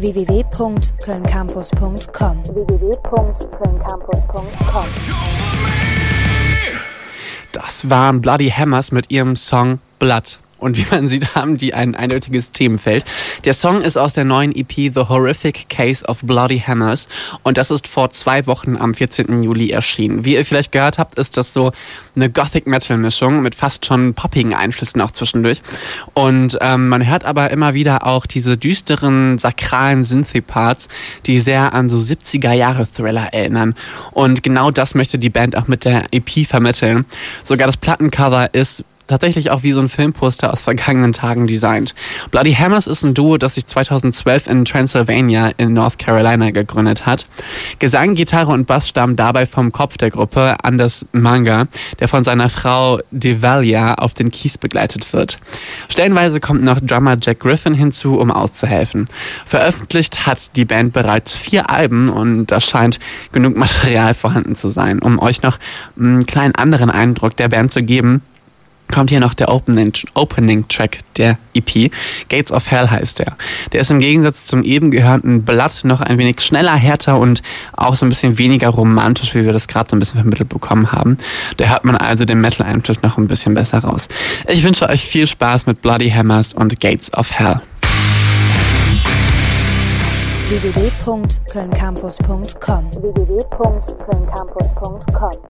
www.kölncampus.com www.kölncampus.com Das waren Bloody Hammers mit ihrem Song Blood. Und wie man sieht, haben die ein eindeutiges Themenfeld. Der Song ist aus der neuen EP The Horrific Case of Bloody Hammers und das ist vor zwei Wochen am 14. Juli erschienen. Wie ihr vielleicht gehört habt, ist das so eine Gothic-Metal-Mischung mit fast schon poppigen Einflüssen auch zwischendurch. Und ähm, man hört aber immer wieder auch diese düsteren, sakralen Synthie-Parts, die sehr an so 70er-Jahre-Thriller erinnern. Und genau das möchte die Band auch mit der EP vermitteln. Sogar das Plattencover ist tatsächlich auch wie so ein Filmposter aus vergangenen Tagen designt. Bloody Hammers ist ein Duo, das sich 2012 in Transylvania in North Carolina gegründet hat. Gesang, Gitarre und Bass stammen dabei vom Kopf der Gruppe, Anders Manga, der von seiner Frau Devalia auf den Keys begleitet wird. Stellenweise kommt noch Drummer Jack Griffin hinzu, um auszuhelfen. Veröffentlicht hat die Band bereits vier Alben und da scheint genug Material vorhanden zu sein, um euch noch einen kleinen anderen Eindruck der Band zu geben kommt hier noch der Opening, Opening Track der EP. Gates of Hell heißt der. Der ist im Gegensatz zum eben gehörten Blood noch ein wenig schneller, härter und auch so ein bisschen weniger romantisch, wie wir das gerade so ein bisschen vermittelt bekommen haben. Da hört man also den Metal-Einfluss noch ein bisschen besser raus. Ich wünsche euch viel Spaß mit Bloody Hammers und Gates of Hell. www.kölncampus.com www.kölncampus.com